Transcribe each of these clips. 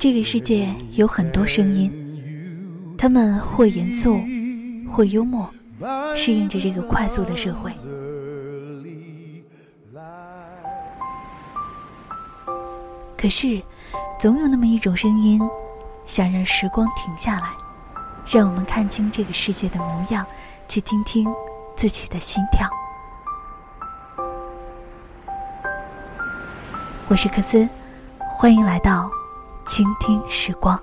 这个世界有很多声音，他们或严肃，或幽默，适应着这个快速的社会。可是，总有那么一种声音，想让时光停下来，让我们看清这个世界的模样，去听听自己的心跳。我是克孜，欢迎来到倾听时光。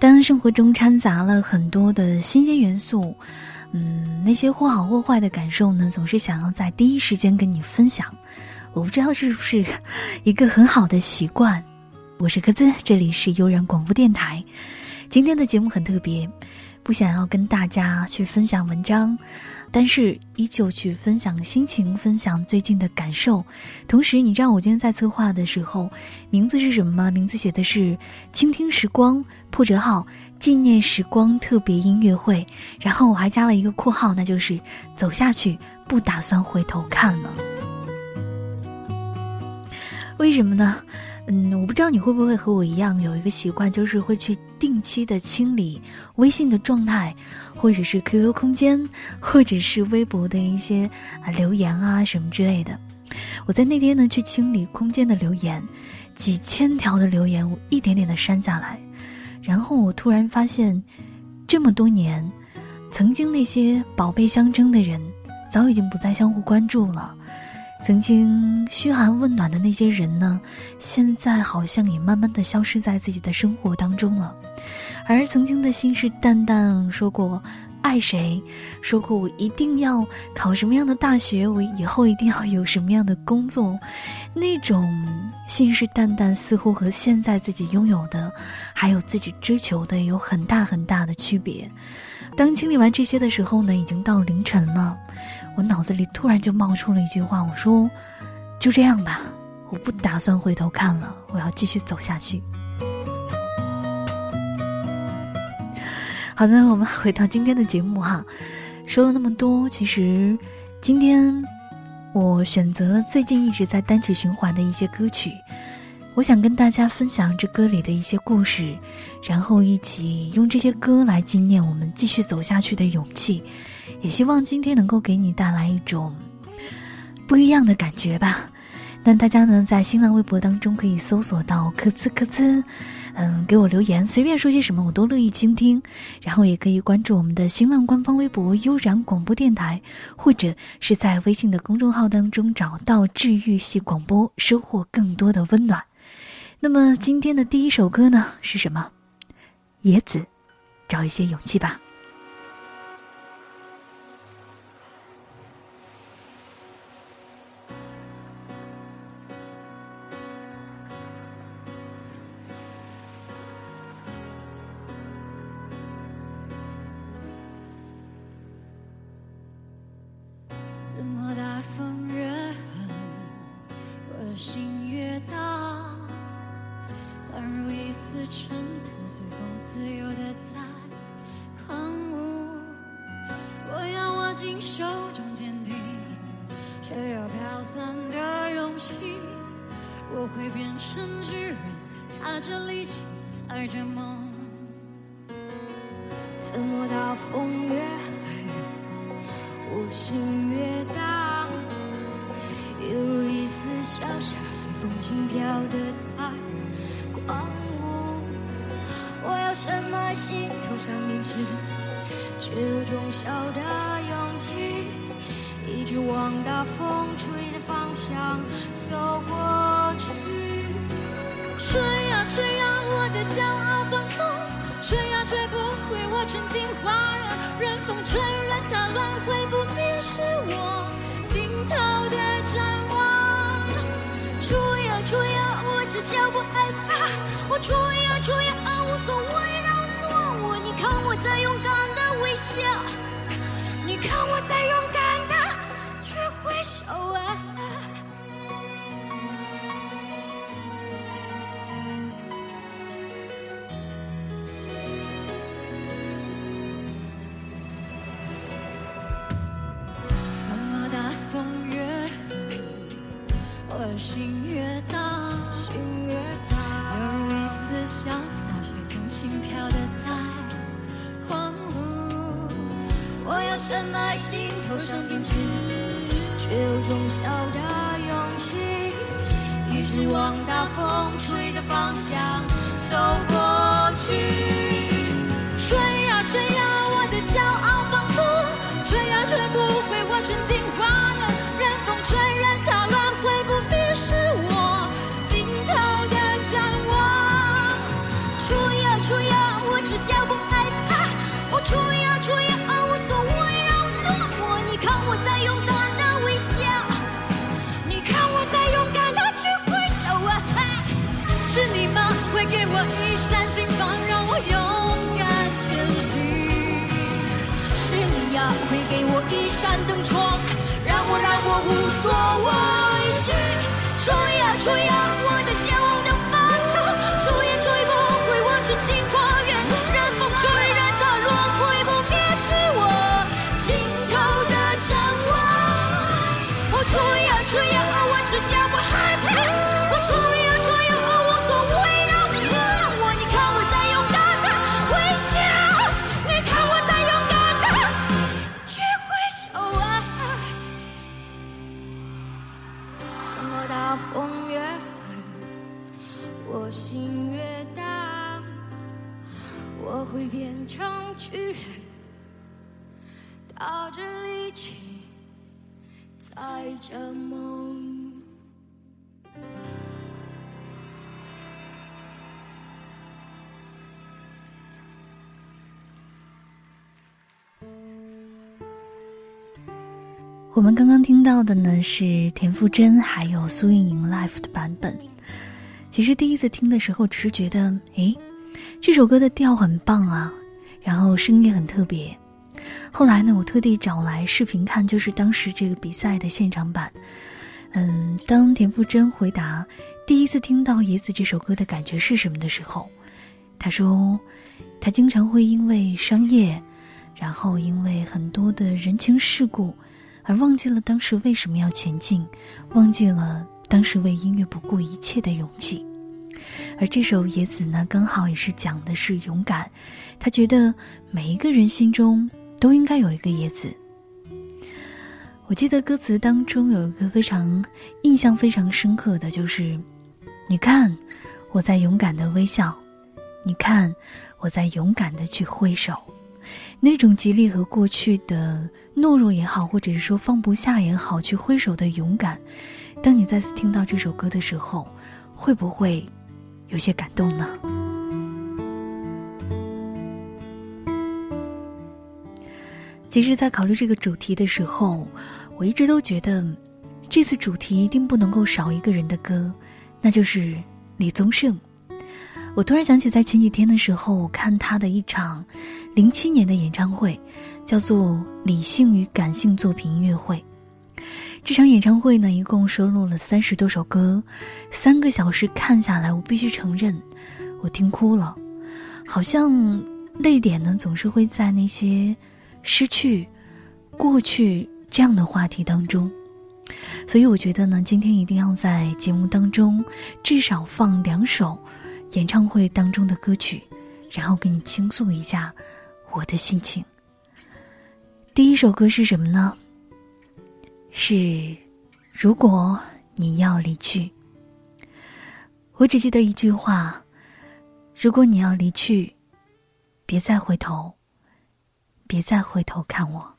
当生活中掺杂了很多的新鲜元素，嗯，那些或好或坏的感受呢，总是想要在第一时间跟你分享。我不知道是不是一个很好的习惯。我是柯兹，这里是悠然广播电台。今天的节目很特别，不想要跟大家去分享文章。但是依旧去分享心情，分享最近的感受。同时，你知道我今天在策划的时候，名字是什么吗？名字写的是“倾听时光”破折号纪念时光特别音乐会。然后我还加了一个括号，那就是走下去，不打算回头看了。为什么呢？嗯，我不知道你会不会和我一样有一个习惯，就是会去定期的清理微信的状态，或者是 QQ 空间，或者是微博的一些啊留言啊什么之类的。我在那天呢去清理空间的留言，几千条的留言，我一点点的删下来，然后我突然发现，这么多年，曾经那些宝贝相争的人，早已经不再相互关注了。曾经嘘寒问暖的那些人呢，现在好像也慢慢的消失在自己的生活当中了。而曾经的信誓旦旦说过爱谁，说过我一定要考什么样的大学，我以后一定要有什么样的工作，那种信誓旦旦似乎和现在自己拥有的，还有自己追求的有很大很大的区别。当清理完这些的时候呢，已经到凌晨了。我脑子里突然就冒出了一句话，我说：“就这样吧，我不打算回头看了，我要继续走下去。”好的，我们回到今天的节目哈，说了那么多，其实今天我选择了最近一直在单曲循环的一些歌曲，我想跟大家分享这歌里的一些故事，然后一起用这些歌来纪念我们继续走下去的勇气。也希望今天能够给你带来一种不一样的感觉吧。那大家呢，在新浪微博当中可以搜索到“科兹科兹”，嗯，给我留言，随便说些什么我都乐意倾听。然后也可以关注我们的新浪官方微博“悠然广播电台”，或者是在微信的公众号当中找到“治愈系广播”，收获更多的温暖。那么今天的第一首歌呢是什么？野子，找一些勇气吧。却有种小的勇气，一直往大风吹的方向走过去。吹呀吹呀，我的骄傲放纵，吹呀吹不回我纯净花蕊。任风吹，任它乱，会不灭是我尽头的展望。吹呀吹呀，我只叫不害怕。我吹呀吹呀，无所谓我在勇敢的微笑。我想坚持，却有种小的勇气，一直往大风会给我一扇灯窗，让我让我无所畏惧。吹呀吹呀，我的载着梦。我们刚刚听到的呢是田馥甄还有苏运莹 live 的版本。其实第一次听的时候，只是觉得，诶，这首歌的调很棒啊，然后声音也很特别。后来呢，我特地找来视频看，就是当时这个比赛的现场版。嗯，当田馥甄回答第一次听到《野子》这首歌的感觉是什么的时候，他说，他经常会因为商业，然后因为很多的人情世故。而忘记了当时为什么要前进，忘记了当时为音乐不顾一切的勇气。而这首《野子》呢，刚好也是讲的是勇敢。他觉得每一个人心中都应该有一个叶子。我记得歌词当中有一个非常印象非常深刻的就是：“你看，我在勇敢的微笑；你看，我在勇敢的去挥手。”那种极力和过去的。懦弱也好，或者是说放不下也好，去挥手的勇敢。当你再次听到这首歌的时候，会不会有些感动呢？其实，在考虑这个主题的时候，我一直都觉得，这次主题一定不能够少一个人的歌，那就是李宗盛。我突然想起，在前几天的时候，我看他的一场零七年的演唱会。叫做《理性与感性作品音乐会》。这场演唱会呢，一共收录了三十多首歌，三个小时看下来，我必须承认，我听哭了，好像泪点呢总是会在那些失去、过去这样的话题当中。所以我觉得呢，今天一定要在节目当中至少放两首演唱会当中的歌曲，然后给你倾诉一下我的心情。第一首歌是什么呢？是如果你要离去，我只记得一句话：如果你要离去，别再回头，别再回头看我。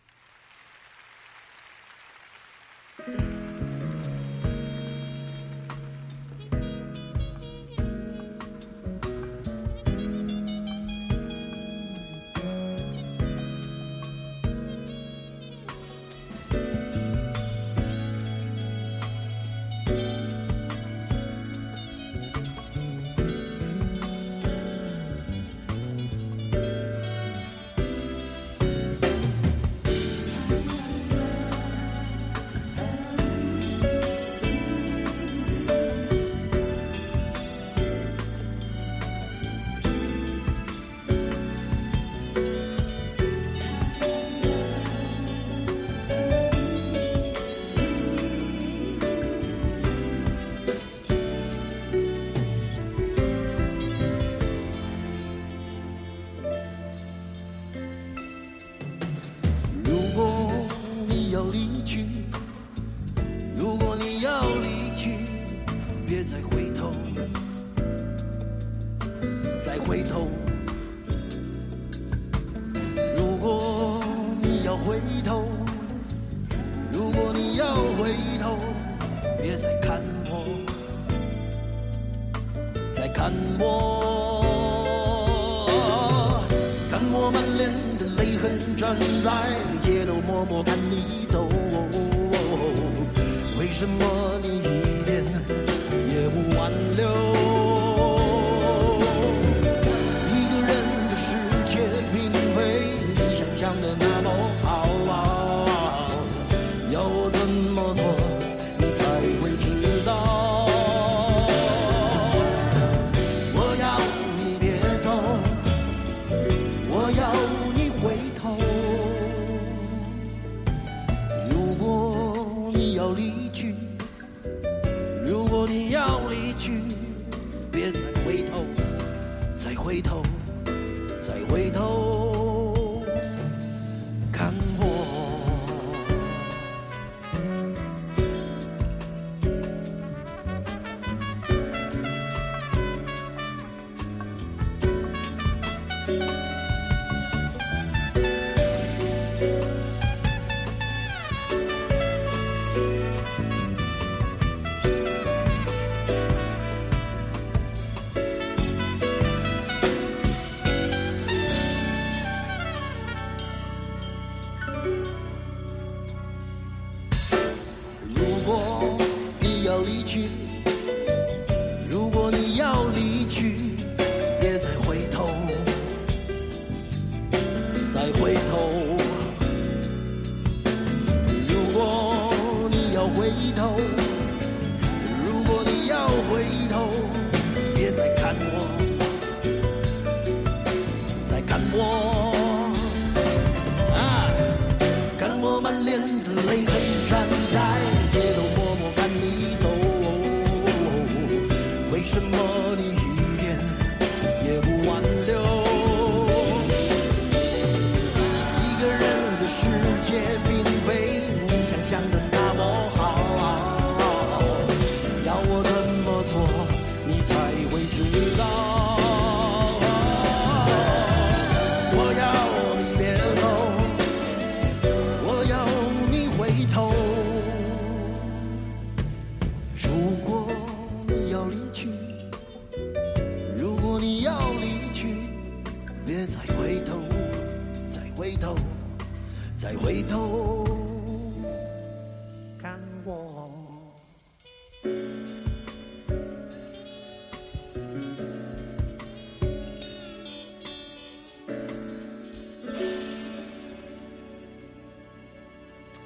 站在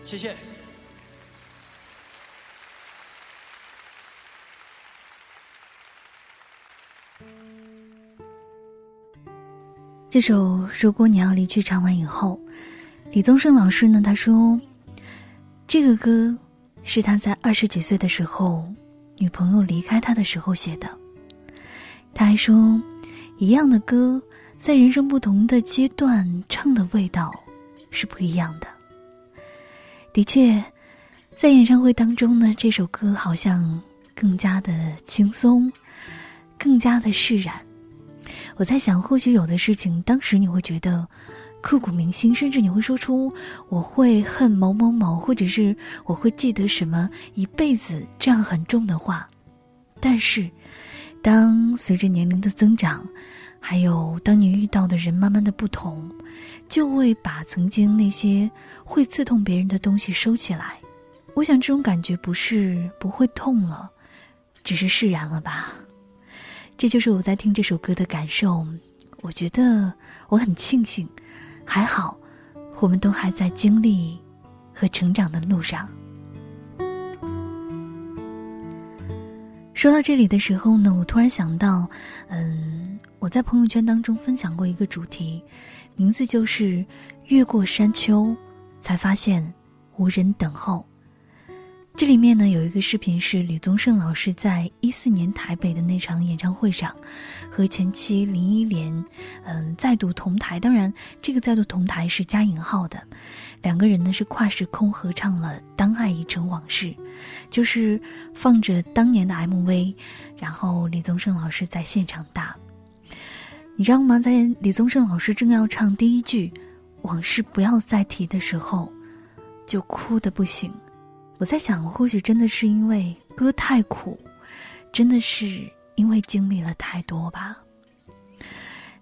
谢谢。这首《如果你要离去》唱完以后，李宗盛老师呢？他说，这个歌是他在二十几岁的时候，女朋友离开他的时候写的。他还说，一样的歌，在人生不同的阶段唱的味道是不一样的。的确，在演唱会当中呢，这首歌好像更加的轻松，更加的释然。我在想，或许有的事情，当时你会觉得刻骨铭心，甚至你会说出“我会恨某某某”，或者是“我会记得什么一辈子”这样很重的话。但是，当随着年龄的增长，还有当你遇到的人慢慢的不同。就会把曾经那些会刺痛别人的东西收起来。我想这种感觉不是不会痛了，只是释然了吧。这就是我在听这首歌的感受。我觉得我很庆幸，还好，我们都还在经历和成长的路上。说到这里的时候呢，我突然想到，嗯，我在朋友圈当中分享过一个主题。名字就是越过山丘，才发现无人等候。这里面呢有一个视频是李宗盛老师在一四年台北的那场演唱会上，和前妻林忆莲，嗯，再度同台。当然，这个再度同台是加引号的。两个人呢是跨时空合唱了《当爱已成往事》，就是放着当年的 MV，然后李宗盛老师在现场打。你知道吗？在李宗盛老师正要唱第一句“往事不要再提的时候，就哭的不行。我在想，或许真的是因为歌太苦，真的是因为经历了太多吧。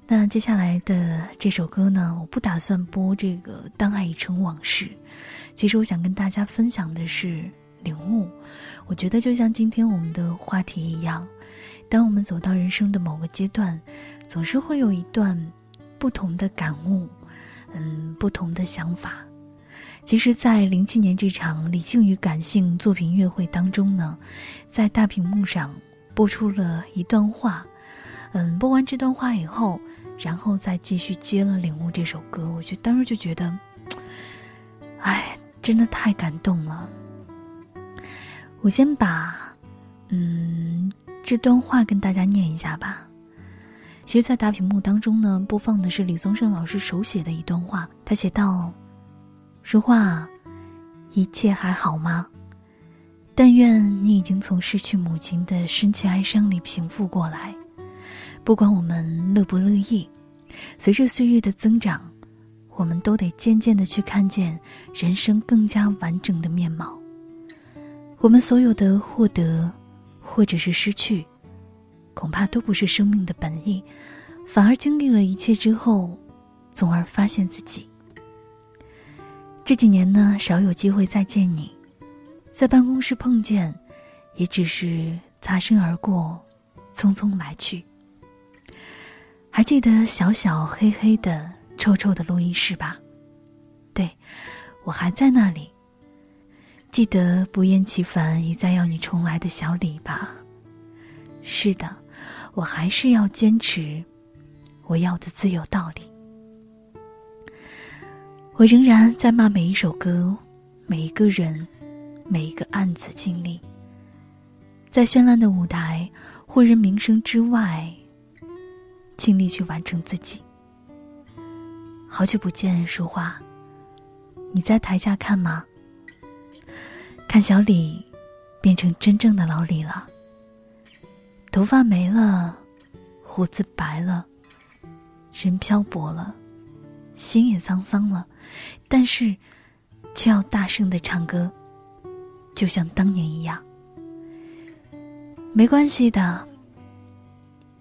那接下来的这首歌呢，我不打算播这个《当爱已成往事》。其实我想跟大家分享的是领悟。我觉得就像今天我们的话题一样，当我们走到人生的某个阶段，总是会有一段不同的感悟，嗯，不同的想法。其实，在零七年这场理性与感性作品音乐会当中呢，在大屏幕上播出了一段话。嗯，播完这段话以后，然后再继续接了《领悟》这首歌，我就当时就觉得，哎，真的太感动了。我先把嗯这段话跟大家念一下吧。其实，在大屏幕当中呢，播放的是李宗盛老师手写的一段话，他写道。说话，一切还好吗？但愿你已经从失去母亲的深切哀伤里平复过来。不管我们乐不乐意，随着岁月的增长，我们都得渐渐的去看见人生更加完整的面貌。我们所有的获得，或者是失去，恐怕都不是生命的本意，反而经历了一切之后，从而发现自己。这几年呢，少有机会再见你，在办公室碰见，也只是擦身而过，匆匆来去。还记得小小黑黑的、臭臭的录音室吧？对，我还在那里。记得不厌其烦一再要你重来的小李吧？是的，我还是要坚持我要的自由道理。我仍然在骂每一首歌，每一个人，每一个案子经历。在绚烂的舞台或人名声之外，尽力去完成自己。好久不见，说话，你在台下看吗？看小李变成真正的老李了，头发没了，胡子白了，人漂泊了，心也沧桑了。但是，却要大声的唱歌，就像当年一样。没关系的，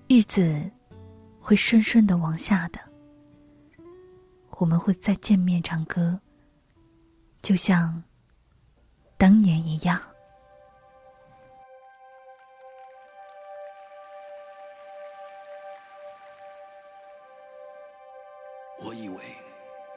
日子会顺顺的往下的。我们会再见面唱歌，就像当年一样。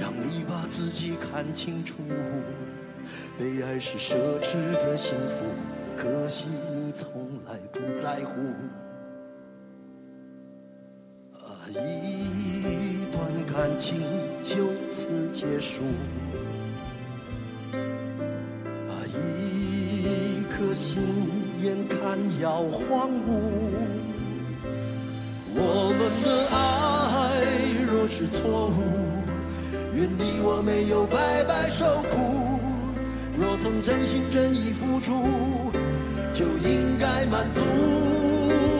让你把自己看清楚，被爱是奢侈的幸福，可惜你从来不在乎。啊，一段感情就此结束，啊，一颗心眼看要荒芜。我们的爱若是错误。愿你我没有白白受苦，若曾真心真意付出，就应该满足。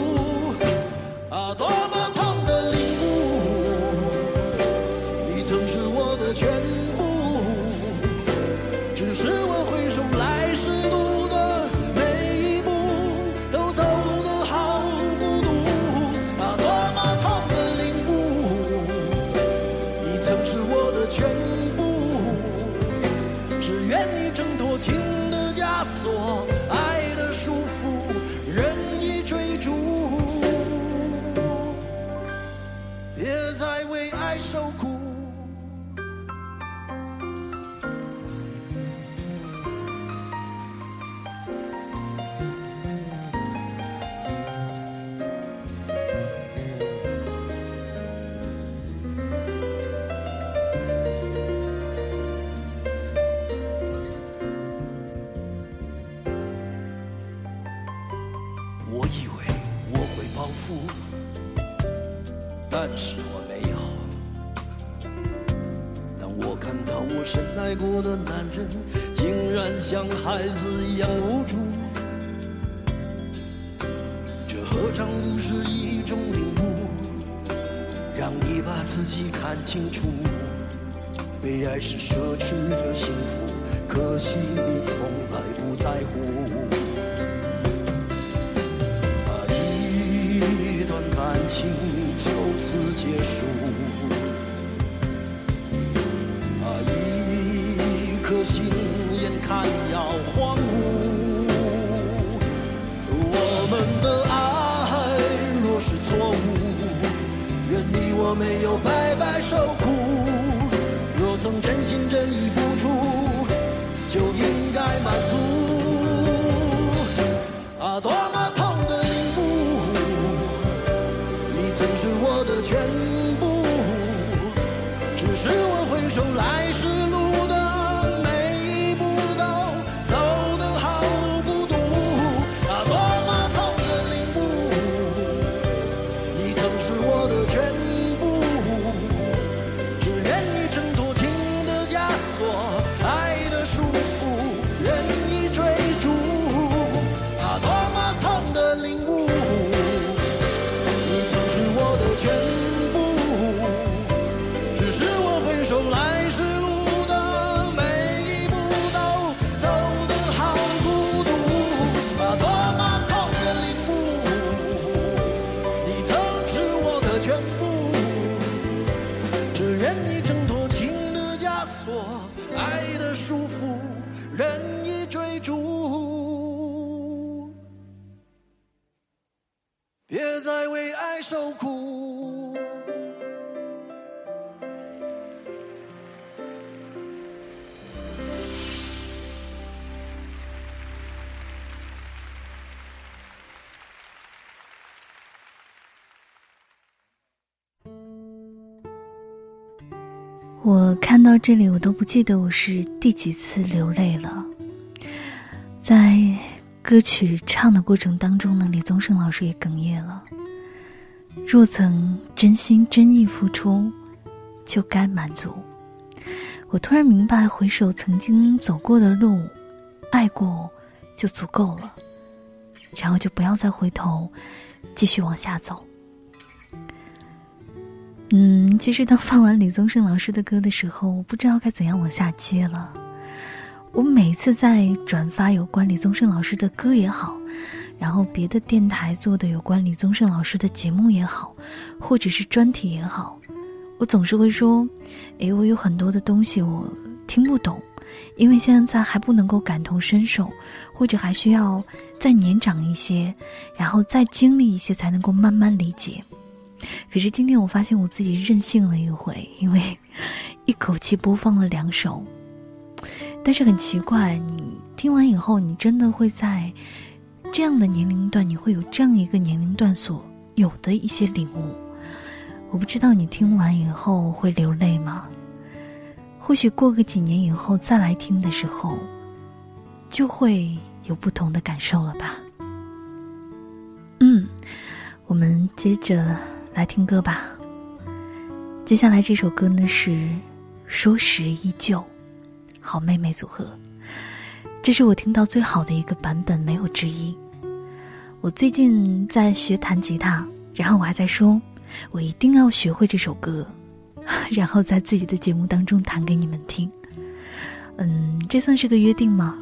你从来不在乎。啊，一段感情就此结束。啊，一颗心眼看要荒芜。我们的爱若是错误，愿你我没有白白受苦。若曾真心真意付出，就应受苦。我看到这里，我都不记得我是第几次流泪了。在歌曲唱的过程当中呢，李宗盛老师也哽咽了。若曾真心真意付出，就该满足。我突然明白，回首曾经走过的路，爱过就足够了，然后就不要再回头，继续往下走。嗯，其实当放完李宗盛老师的歌的时候，我不知道该怎样往下接了。我每次在转发有关李宗盛老师的歌也好，然后别的电台做的有关李宗盛老师的节目也好，或者是专题也好，我总是会说：“诶，我有很多的东西我听不懂，因为现在还不能够感同身受，或者还需要再年长一些，然后再经历一些，才能够慢慢理解。”可是今天我发现我自己任性了一回，因为一口气播放了两首。但是很奇怪，你听完以后，你真的会在这样的年龄段，你会有这样一个年龄段所有的一些领悟。我不知道你听完以后会流泪吗？或许过个几年以后再来听的时候，就会有不同的感受了吧。嗯，我们接着。来听歌吧。接下来这首歌呢是《说时依旧》，好妹妹组合，这是我听到最好的一个版本，没有之一。我最近在学弹吉他，然后我还在说，我一定要学会这首歌，然后在自己的节目当中弹给你们听。嗯，这算是个约定吗？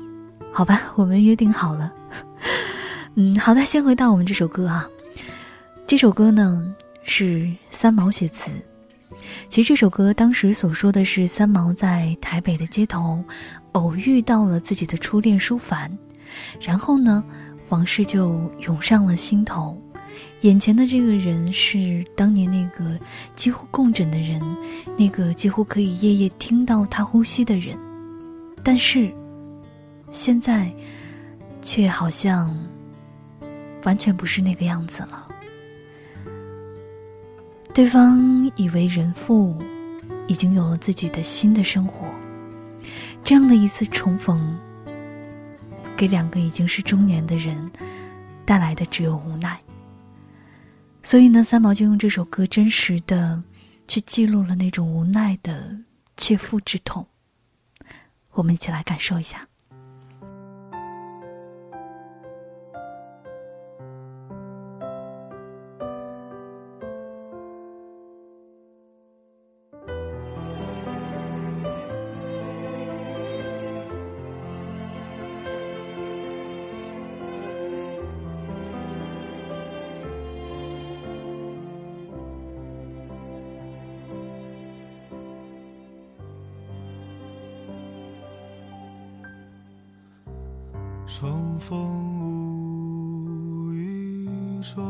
好吧，我们约定好了。嗯，好的，先回到我们这首歌啊，这首歌呢。是三毛写词。其实这首歌当时所说的是三毛在台北的街头偶遇到了自己的初恋舒凡，然后呢，往事就涌上了心头。眼前的这个人是当年那个几乎共枕的人，那个几乎可以夜夜听到他呼吸的人，但是现在却好像完全不是那个样子了。对方以为人父已经有了自己的新的生活，这样的一次重逢，给两个已经是中年的人带来的只有无奈。所以呢三毛就用这首歌真实的去记录了那种无奈的切肤之痛。我们一起来感受一下。重逢无意中，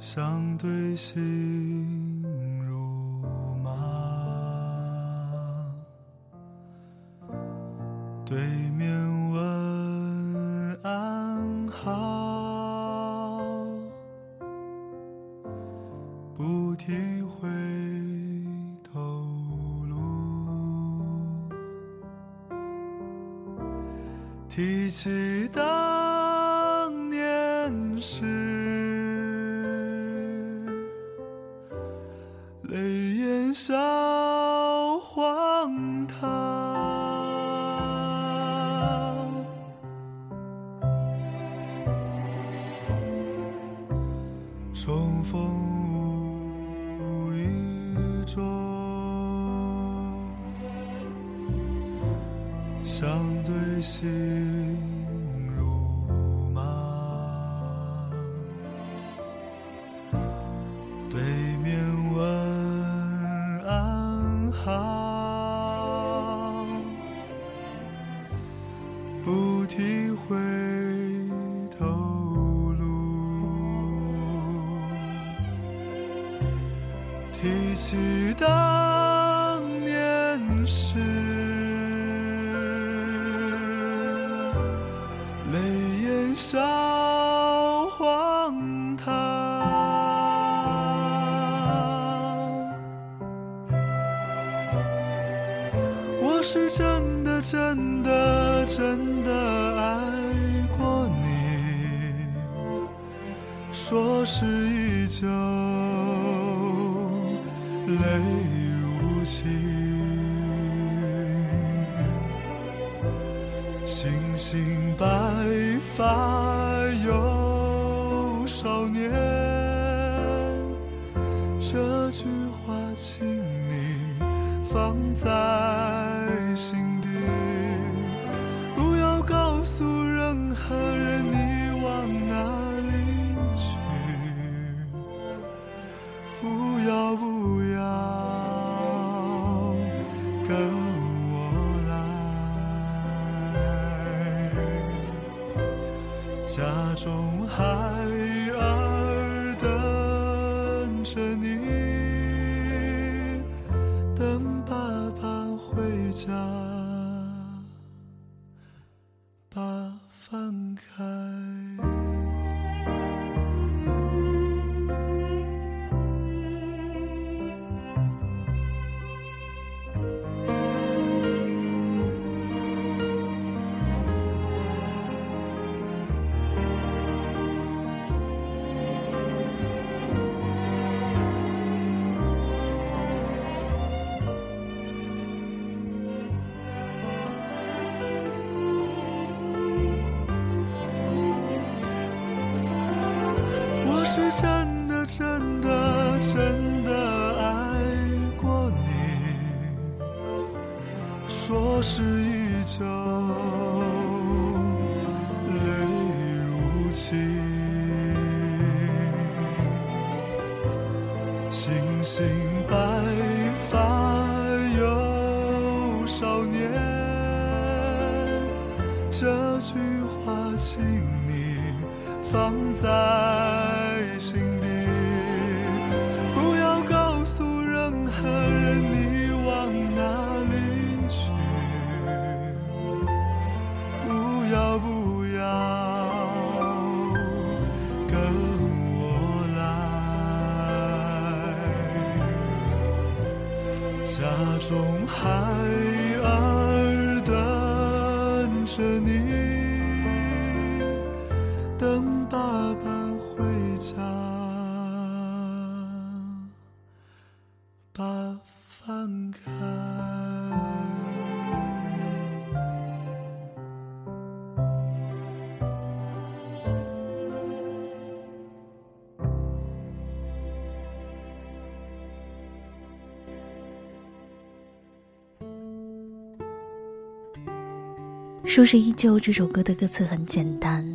相对心如麻。对面。对。请你放在说是依旧这首歌的歌词很简单，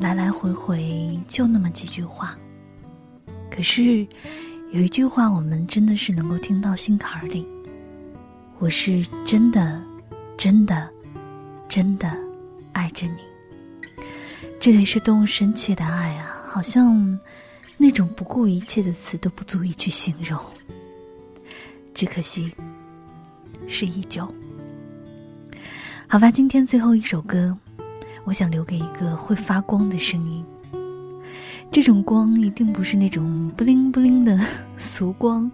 来来回回就那么几句话。可是有一句话，我们真的是能够听到心坎里。我是真的，真的，真的爱着你。这里是动物深切的爱啊！好像那种不顾一切的词都不足以去形容。只可惜，是依旧。好吧，今天最后一首歌，我想留给一个会发光的声音。这种光一定不是那种不灵不灵的 俗光，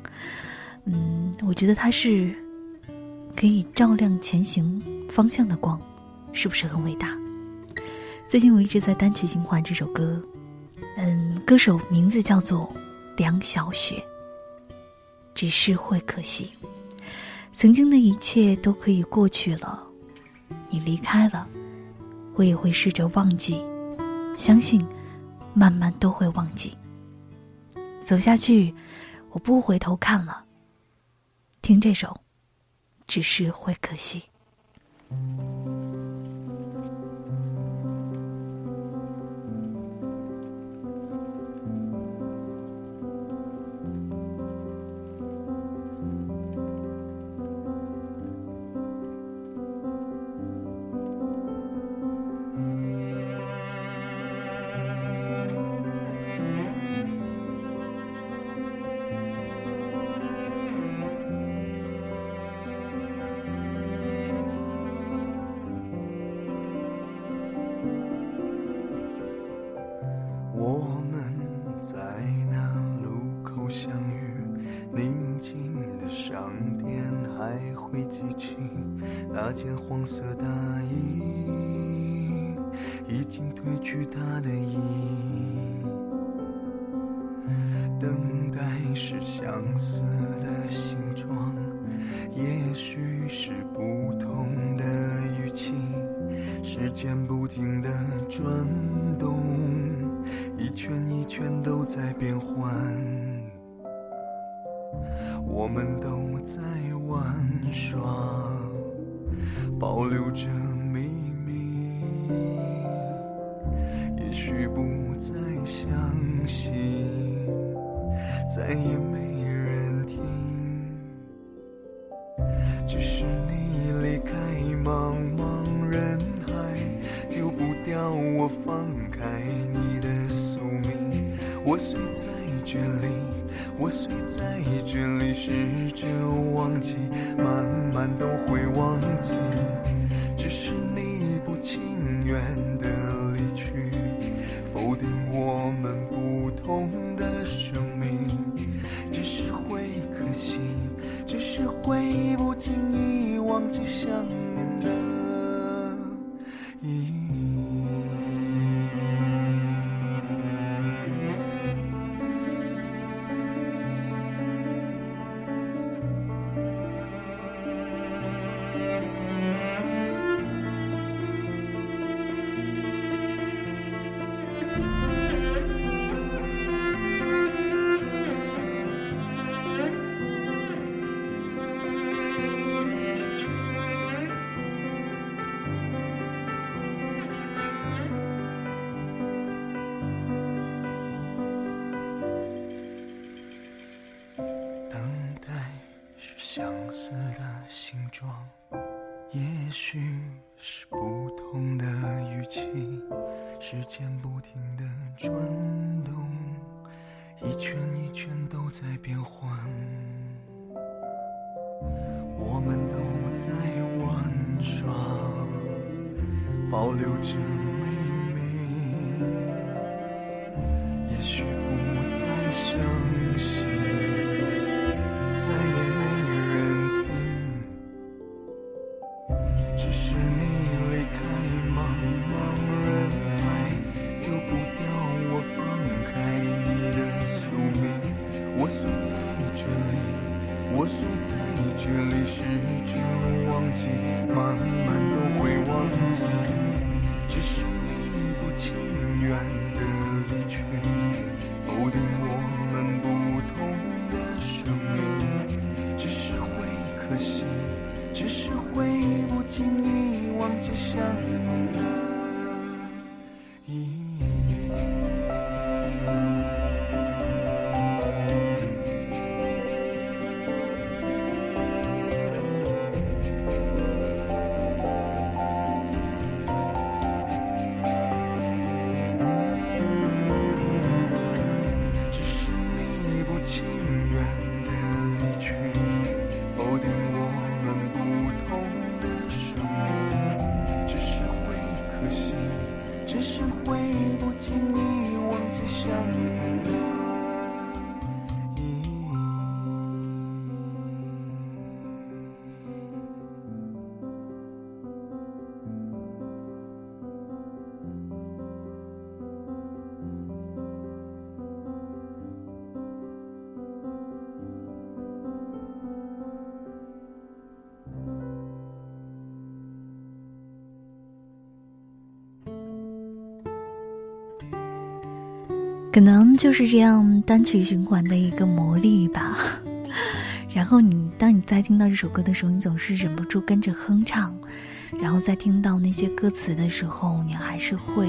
嗯，我觉得它是可以照亮前行方向的光，是不是很伟大？最近我一直在单曲循环这首歌，嗯，歌手名字叫做梁小雪。只是会可惜，曾经的一切都可以过去了。你离开了，我也会试着忘记，相信慢慢都会忘记。走下去，我不回头看了。听这首，只是会可惜。我，放开你的宿命。我睡在这里，我睡在这里，试着忘记，慢慢都会忘记。只是。你转动，一圈一圈都在变换，我们都在玩耍，保留着美可能就是这样单曲循环的一个魔力吧。然后你当你在听到这首歌的时候，你总是忍不住跟着哼唱，然后在听到那些歌词的时候，你还是会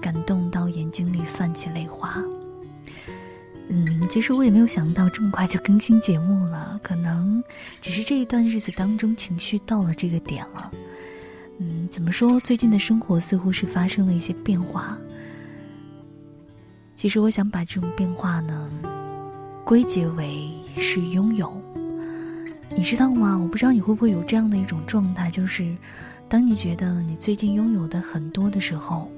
感动到眼睛里泛起泪花。嗯，其实我也没有想到这么快就更新节目了，可能只是这一段日子当中情绪到了这个点了。嗯，怎么说？最近的生活似乎是发生了一些变化。其实我想把这种变化呢，归结为是拥有。你知道吗？我不知道你会不会有这样的一种状态，就是当你觉得你最近拥有的很多的时候，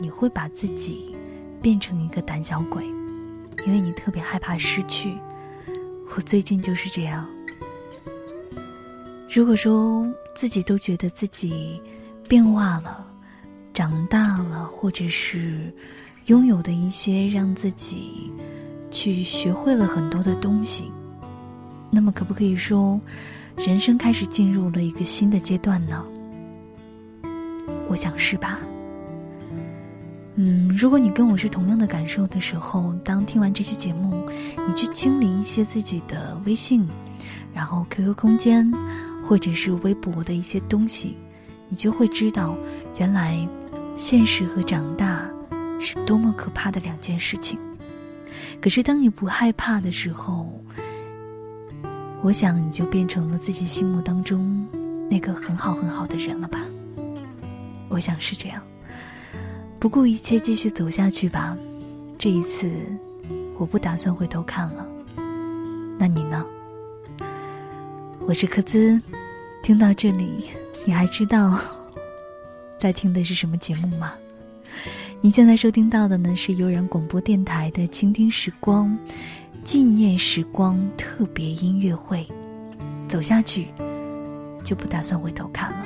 你会把自己变成一个胆小鬼，因为你特别害怕失去。我最近就是这样。如果说自己都觉得自己变化了、长大了，或者是拥有的一些让自己去学会了很多的东西，那么可不可以说，人生开始进入了一个新的阶段呢？我想是吧。嗯，如果你跟我是同样的感受的时候，当听完这期节目，你去清理一些自己的微信，然后 QQ 空间，或者是微博的一些东西，你就会知道，原来现实和长大是多么可怕的两件事情。可是当你不害怕的时候，我想你就变成了自己心目当中那个很好很好的人了吧？我想是这样。不顾一切继续走下去吧，这一次我不打算回头看了。那你呢？我是柯孜，听到这里，你还知道 在听的是什么节目吗？你现在收听到的呢是悠然广播电台的倾听时光纪念时光特别音乐会。走下去，就不打算回头看了。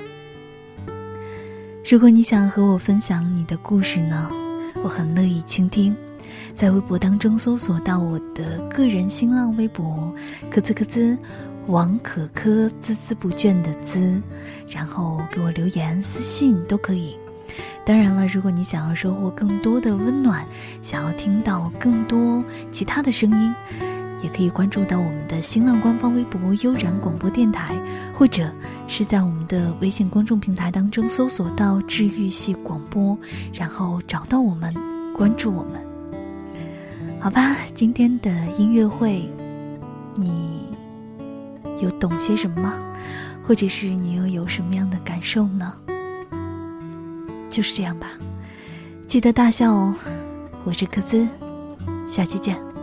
如果你想和我分享你的故事呢，我很乐意倾听。在微博当中搜索到我的个人新浪微博“咯兹咯兹”，王可可孜孜不倦的孜，然后给我留言私信都可以。当然了，如果你想要收获更多的温暖，想要听到更多其他的声音，也可以关注到我们的新浪官方微博“悠然广播电台”，或者是在我们的微信公众平台当中搜索到“治愈系广播”，然后找到我们，关注我们。好吧，今天的音乐会，你有懂些什么吗？或者是你又有什么样的感受呢？就是这样吧，记得大笑哦。我是柯兹，下期见。